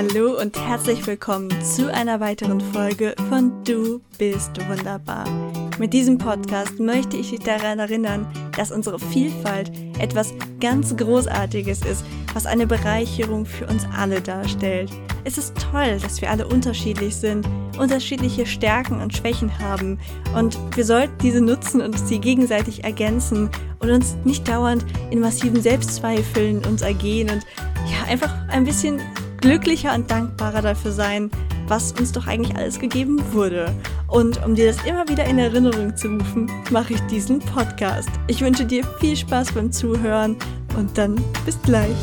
Hallo und herzlich willkommen zu einer weiteren Folge von Du bist wunderbar. Mit diesem Podcast möchte ich dich daran erinnern, dass unsere Vielfalt etwas ganz Großartiges ist, was eine Bereicherung für uns alle darstellt. Es ist toll, dass wir alle unterschiedlich sind, unterschiedliche Stärken und Schwächen haben und wir sollten diese nutzen und sie gegenseitig ergänzen und uns nicht dauernd in massiven Selbstzweifeln uns ergehen und ja, einfach ein bisschen glücklicher und dankbarer dafür sein, was uns doch eigentlich alles gegeben wurde. Und um dir das immer wieder in Erinnerung zu rufen, mache ich diesen Podcast. Ich wünsche dir viel Spaß beim Zuhören und dann bis gleich.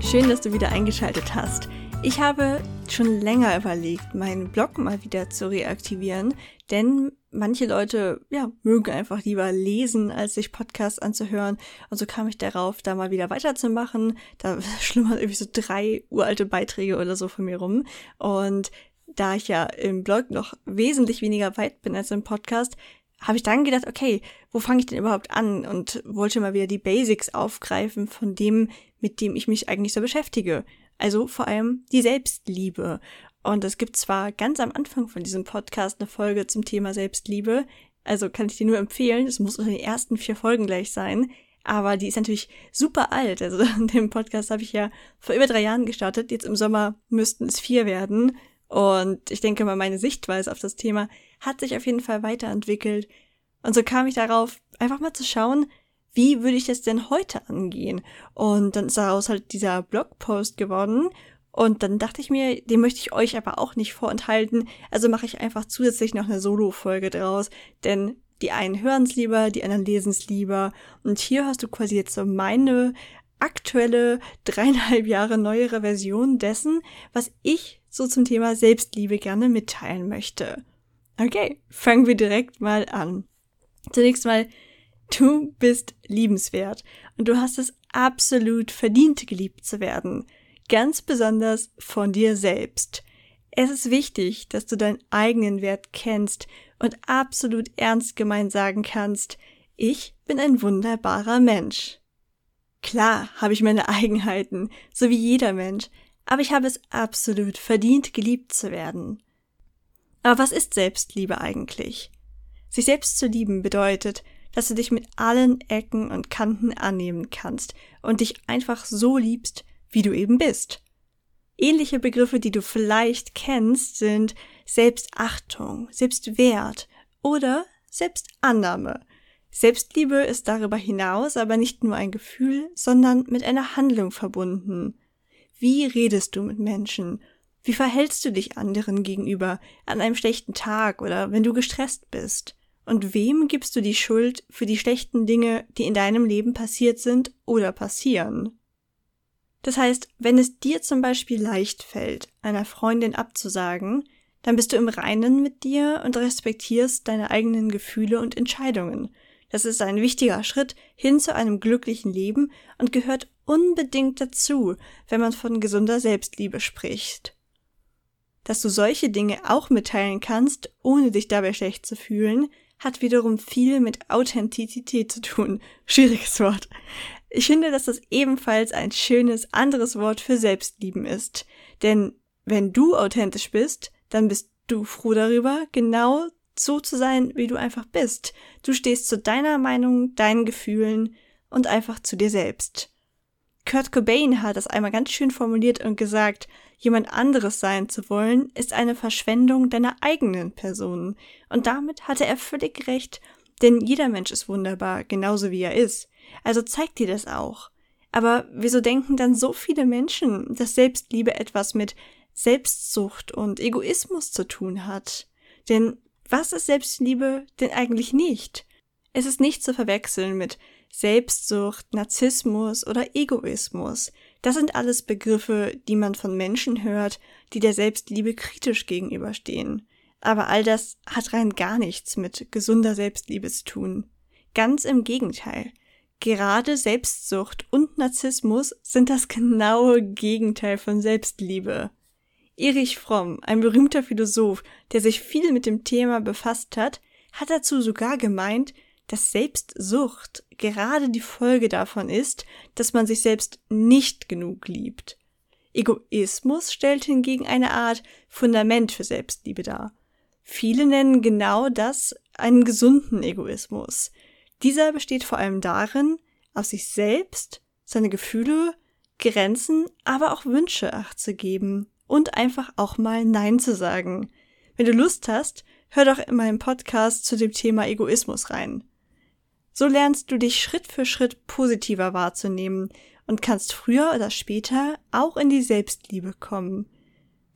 Schön, dass du wieder eingeschaltet hast. Ich habe schon länger überlegt, meinen Blog mal wieder zu reaktivieren, denn manche Leute, ja, mögen einfach lieber lesen, als sich Podcasts anzuhören. Und so kam ich darauf, da mal wieder weiterzumachen. Da schlummern irgendwie so drei uralte Beiträge oder so von mir rum. Und da ich ja im Blog noch wesentlich weniger weit bin als im Podcast, habe ich dann gedacht, okay, wo fange ich denn überhaupt an? Und wollte mal wieder die Basics aufgreifen von dem, mit dem ich mich eigentlich so beschäftige. Also vor allem die Selbstliebe. Und es gibt zwar ganz am Anfang von diesem Podcast eine Folge zum Thema Selbstliebe, also kann ich dir nur empfehlen, es muss unter den ersten vier Folgen gleich sein, aber die ist natürlich super alt. Also den Podcast habe ich ja vor über drei Jahren gestartet, jetzt im Sommer müssten es vier werden. Und ich denke mal, meine Sichtweise auf das Thema hat sich auf jeden Fall weiterentwickelt. Und so kam ich darauf, einfach mal zu schauen, wie würde ich das denn heute angehen? Und dann ist daraus halt dieser Blogpost geworden. Und dann dachte ich mir, den möchte ich euch aber auch nicht vorenthalten. Also mache ich einfach zusätzlich noch eine Solo-Folge draus. Denn die einen hören es lieber, die anderen lesen es lieber. Und hier hast du quasi jetzt so meine aktuelle dreieinhalb Jahre neuere Version dessen, was ich so zum Thema Selbstliebe gerne mitteilen möchte. Okay, fangen wir direkt mal an. Zunächst mal, du bist liebenswert und du hast es absolut verdient, geliebt zu werden ganz besonders von dir selbst. Es ist wichtig, dass du deinen eigenen Wert kennst und absolut ernst gemeint sagen kannst, ich bin ein wunderbarer Mensch. Klar habe ich meine Eigenheiten, so wie jeder Mensch, aber ich habe es absolut verdient, geliebt zu werden. Aber was ist Selbstliebe eigentlich? Sich selbst zu lieben bedeutet, dass du dich mit allen Ecken und Kanten annehmen kannst und dich einfach so liebst, wie du eben bist. Ähnliche Begriffe, die du vielleicht kennst, sind Selbstachtung, Selbstwert oder Selbstannahme. Selbstliebe ist darüber hinaus aber nicht nur ein Gefühl, sondern mit einer Handlung verbunden. Wie redest du mit Menschen? Wie verhältst du dich anderen gegenüber an einem schlechten Tag oder wenn du gestresst bist? Und wem gibst du die Schuld für die schlechten Dinge, die in deinem Leben passiert sind oder passieren? Das heißt, wenn es dir zum Beispiel leicht fällt, einer Freundin abzusagen, dann bist du im Reinen mit dir und respektierst deine eigenen Gefühle und Entscheidungen. Das ist ein wichtiger Schritt hin zu einem glücklichen Leben und gehört unbedingt dazu, wenn man von gesunder Selbstliebe spricht. Dass du solche Dinge auch mitteilen kannst, ohne dich dabei schlecht zu fühlen, hat wiederum viel mit Authentizität zu tun. Schwieriges Wort. Ich finde, dass das ebenfalls ein schönes anderes Wort für Selbstlieben ist. Denn wenn du authentisch bist, dann bist du froh darüber, genau so zu sein, wie du einfach bist. Du stehst zu deiner Meinung, deinen Gefühlen und einfach zu dir selbst. Kurt Cobain hat das einmal ganz schön formuliert und gesagt, jemand anderes sein zu wollen, ist eine Verschwendung deiner eigenen Person. Und damit hatte er völlig recht, denn jeder Mensch ist wunderbar, genauso wie er ist. Also zeigt dir das auch. Aber wieso denken dann so viele Menschen, dass Selbstliebe etwas mit Selbstsucht und Egoismus zu tun hat? Denn was ist Selbstliebe denn eigentlich nicht? Es ist nicht zu verwechseln mit Selbstsucht, Narzissmus oder Egoismus. Das sind alles Begriffe, die man von Menschen hört, die der Selbstliebe kritisch gegenüberstehen. Aber all das hat rein gar nichts mit gesunder Selbstliebe zu tun. Ganz im Gegenteil. Gerade Selbstsucht und Narzissmus sind das genaue Gegenteil von Selbstliebe. Erich Fromm, ein berühmter Philosoph, der sich viel mit dem Thema befasst hat, hat dazu sogar gemeint, dass Selbstsucht gerade die Folge davon ist, dass man sich selbst nicht genug liebt. Egoismus stellt hingegen eine Art Fundament für Selbstliebe dar. Viele nennen genau das einen gesunden Egoismus. Dieser besteht vor allem darin, auf sich selbst, seine Gefühle, Grenzen, aber auch Wünsche acht zu geben und einfach auch mal Nein zu sagen. Wenn du Lust hast, hör doch in meinem Podcast zu dem Thema Egoismus rein. So lernst du dich Schritt für Schritt positiver wahrzunehmen und kannst früher oder später auch in die Selbstliebe kommen.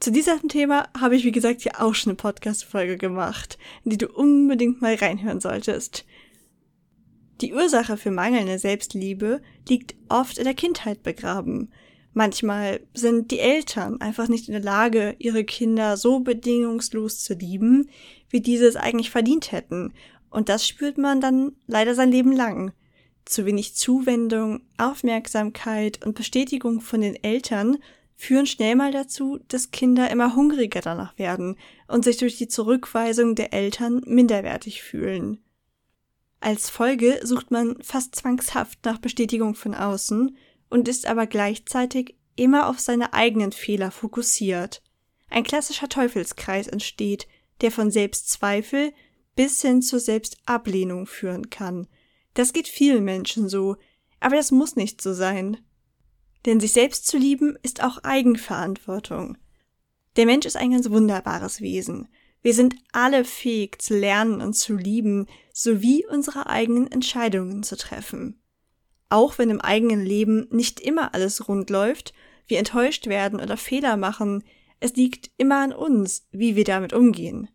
Zu diesem Thema habe ich, wie gesagt, ja auch schon eine Podcast-Folge gemacht, in die du unbedingt mal reinhören solltest. Die Ursache für mangelnde Selbstliebe liegt oft in der Kindheit begraben. Manchmal sind die Eltern einfach nicht in der Lage, ihre Kinder so bedingungslos zu lieben, wie diese es eigentlich verdient hätten. Und das spürt man dann leider sein Leben lang. Zu wenig Zuwendung, Aufmerksamkeit und Bestätigung von den Eltern führen schnell mal dazu, dass Kinder immer hungriger danach werden und sich durch die Zurückweisung der Eltern minderwertig fühlen. Als Folge sucht man fast zwangshaft nach Bestätigung von außen und ist aber gleichzeitig immer auf seine eigenen Fehler fokussiert. Ein klassischer Teufelskreis entsteht, der von Selbstzweifel bis hin zur Selbstablehnung führen kann. Das geht vielen Menschen so, aber das muss nicht so sein. Denn sich selbst zu lieben ist auch Eigenverantwortung. Der Mensch ist ein ganz wunderbares Wesen. Wir sind alle fähig zu lernen und zu lieben, sowie unsere eigenen Entscheidungen zu treffen. Auch wenn im eigenen Leben nicht immer alles rund läuft, wir enttäuscht werden oder Fehler machen, es liegt immer an uns, wie wir damit umgehen.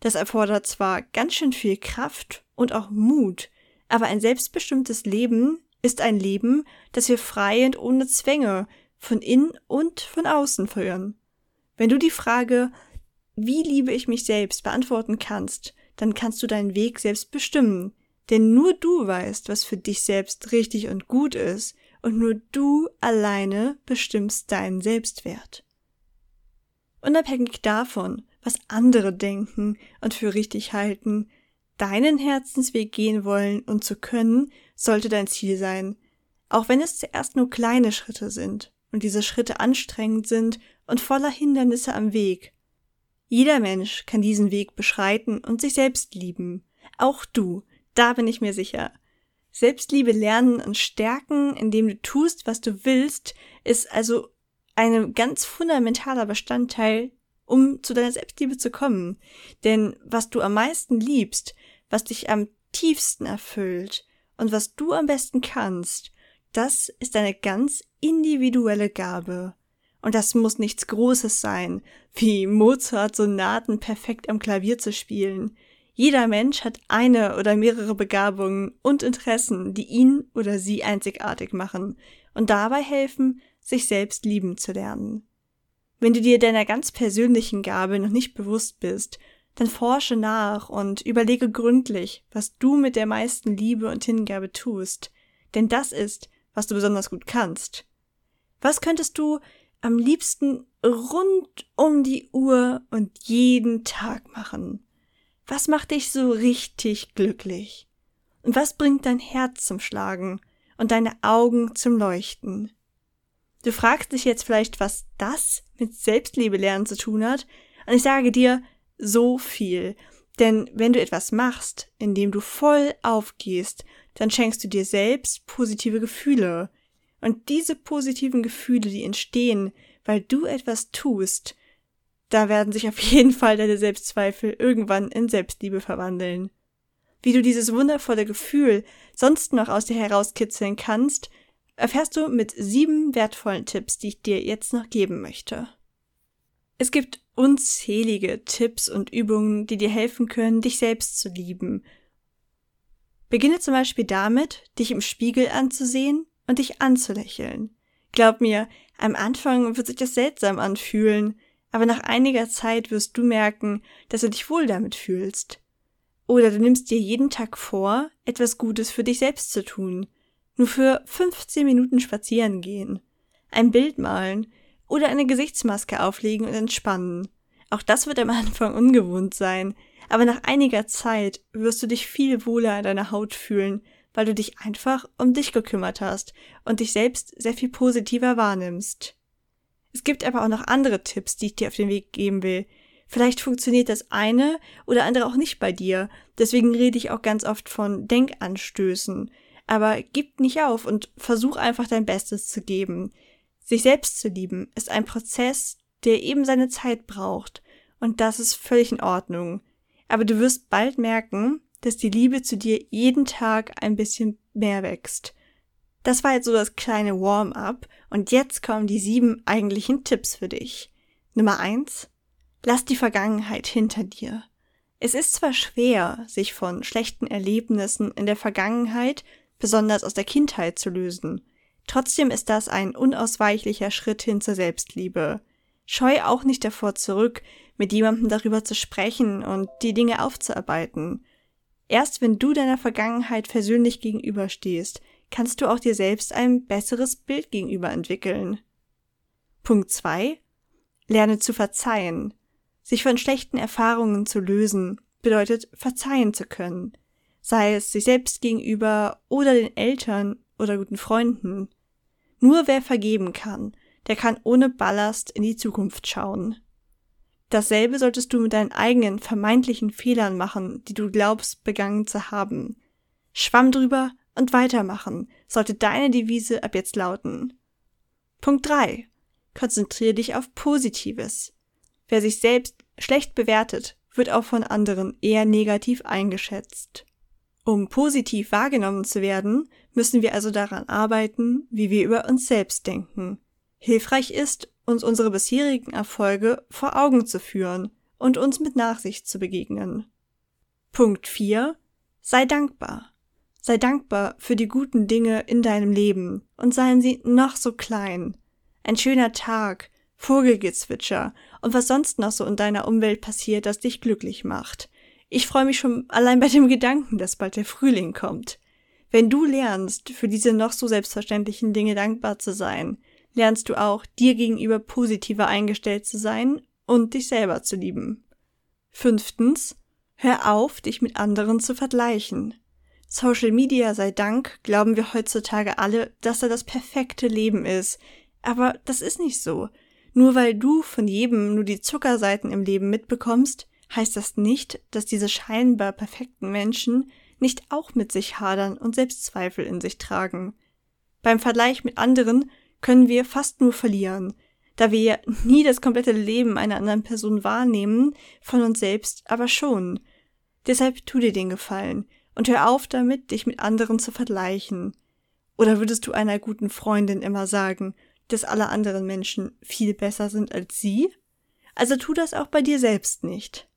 Das erfordert zwar ganz schön viel Kraft und auch Mut, aber ein selbstbestimmtes Leben ist ein Leben, das wir frei und ohne Zwänge von innen und von außen führen. Wenn du die Frage, wie liebe ich mich selbst, beantworten kannst, dann kannst du deinen Weg selbst bestimmen. Denn nur du weißt, was für dich selbst richtig und gut ist, und nur du alleine bestimmst deinen Selbstwert. Unabhängig davon, was andere denken und für richtig halten, deinen Herzensweg gehen wollen und zu können, sollte dein Ziel sein, auch wenn es zuerst nur kleine Schritte sind und diese Schritte anstrengend sind und voller Hindernisse am Weg. Jeder Mensch kann diesen Weg beschreiten und sich selbst lieben. Auch du, da bin ich mir sicher. Selbstliebe lernen und stärken, indem du tust, was du willst, ist also ein ganz fundamentaler Bestandteil, um zu deiner Selbstliebe zu kommen. Denn was du am meisten liebst, was dich am tiefsten erfüllt und was du am besten kannst, das ist eine ganz individuelle Gabe. Und das muss nichts Großes sein, wie Mozart Sonaten perfekt am Klavier zu spielen. Jeder Mensch hat eine oder mehrere Begabungen und Interessen, die ihn oder sie einzigartig machen und dabei helfen, sich selbst lieben zu lernen. Wenn du dir deiner ganz persönlichen Gabe noch nicht bewusst bist, dann forsche nach und überlege gründlich, was du mit der meisten Liebe und Hingabe tust, denn das ist, was du besonders gut kannst. Was könntest du am liebsten rund um die Uhr und jeden Tag machen? Was macht dich so richtig glücklich? Und was bringt dein Herz zum Schlagen und deine Augen zum Leuchten? Du fragst dich jetzt vielleicht, was das mit Selbstliebe lernen zu tun hat, und ich sage dir, so viel. Denn wenn du etwas machst, in dem du voll aufgehst, dann schenkst du dir selbst positive Gefühle. Und diese positiven Gefühle, die entstehen, weil du etwas tust, da werden sich auf jeden Fall deine Selbstzweifel irgendwann in Selbstliebe verwandeln. Wie du dieses wundervolle Gefühl sonst noch aus dir herauskitzeln kannst, erfährst du mit sieben wertvollen Tipps, die ich dir jetzt noch geben möchte. Es gibt unzählige Tipps und Übungen, die dir helfen können, dich selbst zu lieben. Beginne zum Beispiel damit, dich im Spiegel anzusehen und dich anzulächeln. Glaub mir, am Anfang wird sich das seltsam anfühlen, aber nach einiger Zeit wirst du merken, dass du dich wohl damit fühlst. Oder du nimmst dir jeden Tag vor, etwas Gutes für dich selbst zu tun. Nur für 15 Minuten spazieren gehen. Ein Bild malen oder eine Gesichtsmaske auflegen und entspannen. Auch das wird am Anfang ungewohnt sein, aber nach einiger Zeit wirst du dich viel wohler in deiner Haut fühlen, weil du dich einfach um dich gekümmert hast und dich selbst sehr viel positiver wahrnimmst. Es gibt aber auch noch andere Tipps, die ich dir auf den Weg geben will. Vielleicht funktioniert das eine oder andere auch nicht bei dir. Deswegen rede ich auch ganz oft von Denkanstößen. Aber gib nicht auf und versuch einfach dein Bestes zu geben. Sich selbst zu lieben ist ein Prozess, der eben seine Zeit braucht. Und das ist völlig in Ordnung. Aber du wirst bald merken, dass die Liebe zu dir jeden Tag ein bisschen mehr wächst. Das war jetzt so das kleine Warm-up und jetzt kommen die sieben eigentlichen Tipps für dich. Nummer eins: Lass die Vergangenheit hinter dir. Es ist zwar schwer, sich von schlechten Erlebnissen in der Vergangenheit, besonders aus der Kindheit, zu lösen. Trotzdem ist das ein unausweichlicher Schritt hin zur Selbstliebe. Scheu auch nicht davor zurück, mit jemandem darüber zu sprechen und die Dinge aufzuarbeiten. Erst wenn du deiner Vergangenheit versöhnlich gegenüberstehst, kannst du auch dir selbst ein besseres Bild gegenüber entwickeln. Punkt 2. Lerne zu verzeihen. Sich von schlechten Erfahrungen zu lösen bedeutet verzeihen zu können, sei es sich selbst gegenüber oder den Eltern oder guten Freunden. Nur wer vergeben kann, der kann ohne Ballast in die Zukunft schauen. Dasselbe solltest du mit deinen eigenen vermeintlichen Fehlern machen, die du glaubst begangen zu haben. Schwamm drüber und weitermachen sollte deine Devise ab jetzt lauten. Punkt 3. Konzentriere dich auf Positives. Wer sich selbst schlecht bewertet, wird auch von anderen eher negativ eingeschätzt. Um positiv wahrgenommen zu werden, müssen wir also daran arbeiten, wie wir über uns selbst denken. Hilfreich ist, uns unsere bisherigen Erfolge vor Augen zu führen und uns mit Nachsicht zu begegnen. Punkt 4. Sei dankbar. Sei dankbar für die guten Dinge in deinem Leben und seien sie noch so klein. Ein schöner Tag, Vogelgezwitscher und was sonst noch so in deiner Umwelt passiert, das dich glücklich macht. Ich freue mich schon allein bei dem Gedanken, dass bald der Frühling kommt. Wenn du lernst, für diese noch so selbstverständlichen Dinge dankbar zu sein, lernst du auch, dir gegenüber positiver eingestellt zu sein und dich selber zu lieben. Fünftens, hör auf, dich mit anderen zu vergleichen. Social Media sei Dank glauben wir heutzutage alle, dass er das perfekte Leben ist. Aber das ist nicht so. Nur weil du von jedem nur die Zuckerseiten im Leben mitbekommst, heißt das nicht, dass diese scheinbar perfekten Menschen nicht auch mit sich hadern und Selbstzweifel in sich tragen. Beim Vergleich mit anderen können wir fast nur verlieren, da wir nie das komplette Leben einer anderen Person wahrnehmen, von uns selbst aber schon. Deshalb tu dir den Gefallen und hör auf damit, dich mit anderen zu vergleichen. Oder würdest du einer guten Freundin immer sagen, dass alle anderen Menschen viel besser sind als sie? Also tu das auch bei dir selbst nicht.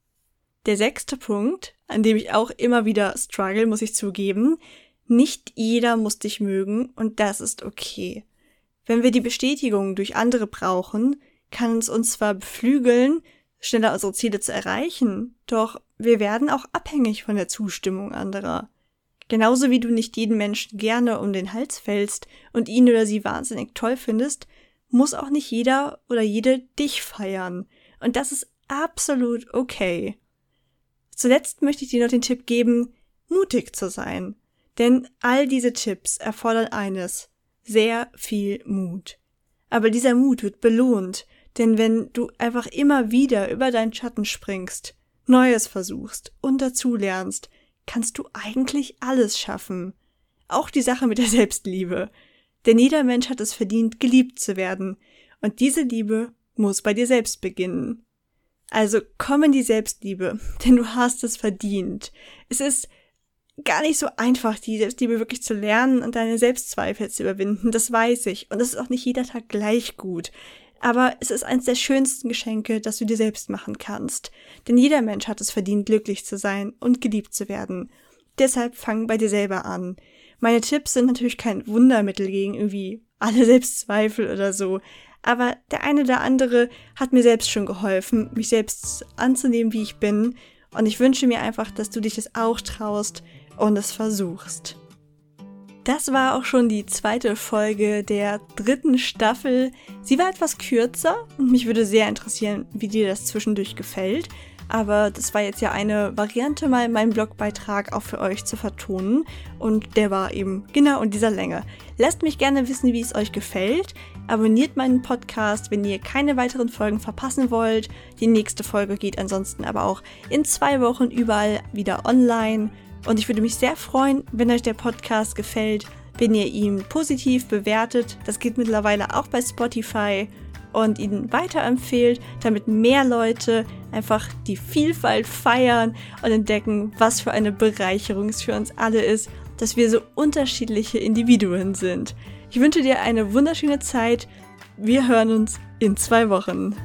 Der sechste Punkt, an dem ich auch immer wieder struggle, muss ich zugeben, nicht jeder muss dich mögen und das ist okay. Wenn wir die Bestätigung durch andere brauchen, kann es uns zwar beflügeln, schneller unsere Ziele zu erreichen, doch wir werden auch abhängig von der Zustimmung anderer. Genauso wie du nicht jeden Menschen gerne um den Hals fällst und ihn oder sie wahnsinnig toll findest, muss auch nicht jeder oder jede dich feiern. Und das ist absolut okay. Zuletzt möchte ich dir noch den Tipp geben, mutig zu sein. Denn all diese Tipps erfordern eines, sehr viel Mut. Aber dieser Mut wird belohnt, denn wenn du einfach immer wieder über deinen Schatten springst, Neues versuchst und dazulernst, kannst du eigentlich alles schaffen. Auch die Sache mit der Selbstliebe. Denn jeder Mensch hat es verdient, geliebt zu werden. Und diese Liebe muss bei dir selbst beginnen. Also komm in die Selbstliebe, denn du hast es verdient. Es ist gar nicht so einfach, die Selbstliebe wirklich zu lernen und deine Selbstzweifel zu überwinden. Das weiß ich. Und es ist auch nicht jeder Tag gleich gut. Aber es ist eines der schönsten Geschenke, das du dir selbst machen kannst. Denn jeder Mensch hat es verdient, glücklich zu sein und geliebt zu werden. Deshalb fang bei dir selber an. Meine Tipps sind natürlich kein Wundermittel gegen irgendwie alle Selbstzweifel oder so. Aber der eine oder andere hat mir selbst schon geholfen, mich selbst anzunehmen, wie ich bin. Und ich wünsche mir einfach, dass du dich das auch traust und es versuchst. Das war auch schon die zweite Folge der dritten Staffel. Sie war etwas kürzer und mich würde sehr interessieren, wie dir das zwischendurch gefällt. aber das war jetzt ja eine Variante, mal meinen Blogbeitrag auch für euch zu vertonen und der war eben genau in dieser Länge. Lasst mich gerne wissen, wie es euch gefällt. Abonniert meinen Podcast, wenn ihr keine weiteren Folgen verpassen wollt. Die nächste Folge geht ansonsten aber auch in zwei Wochen überall wieder online. Und ich würde mich sehr freuen, wenn euch der Podcast gefällt, wenn ihr ihn positiv bewertet. Das geht mittlerweile auch bei Spotify und ihn weiterempfehlt, damit mehr Leute einfach die Vielfalt feiern und entdecken, was für eine Bereicherung es für uns alle ist, dass wir so unterschiedliche Individuen sind. Ich wünsche dir eine wunderschöne Zeit. Wir hören uns in zwei Wochen.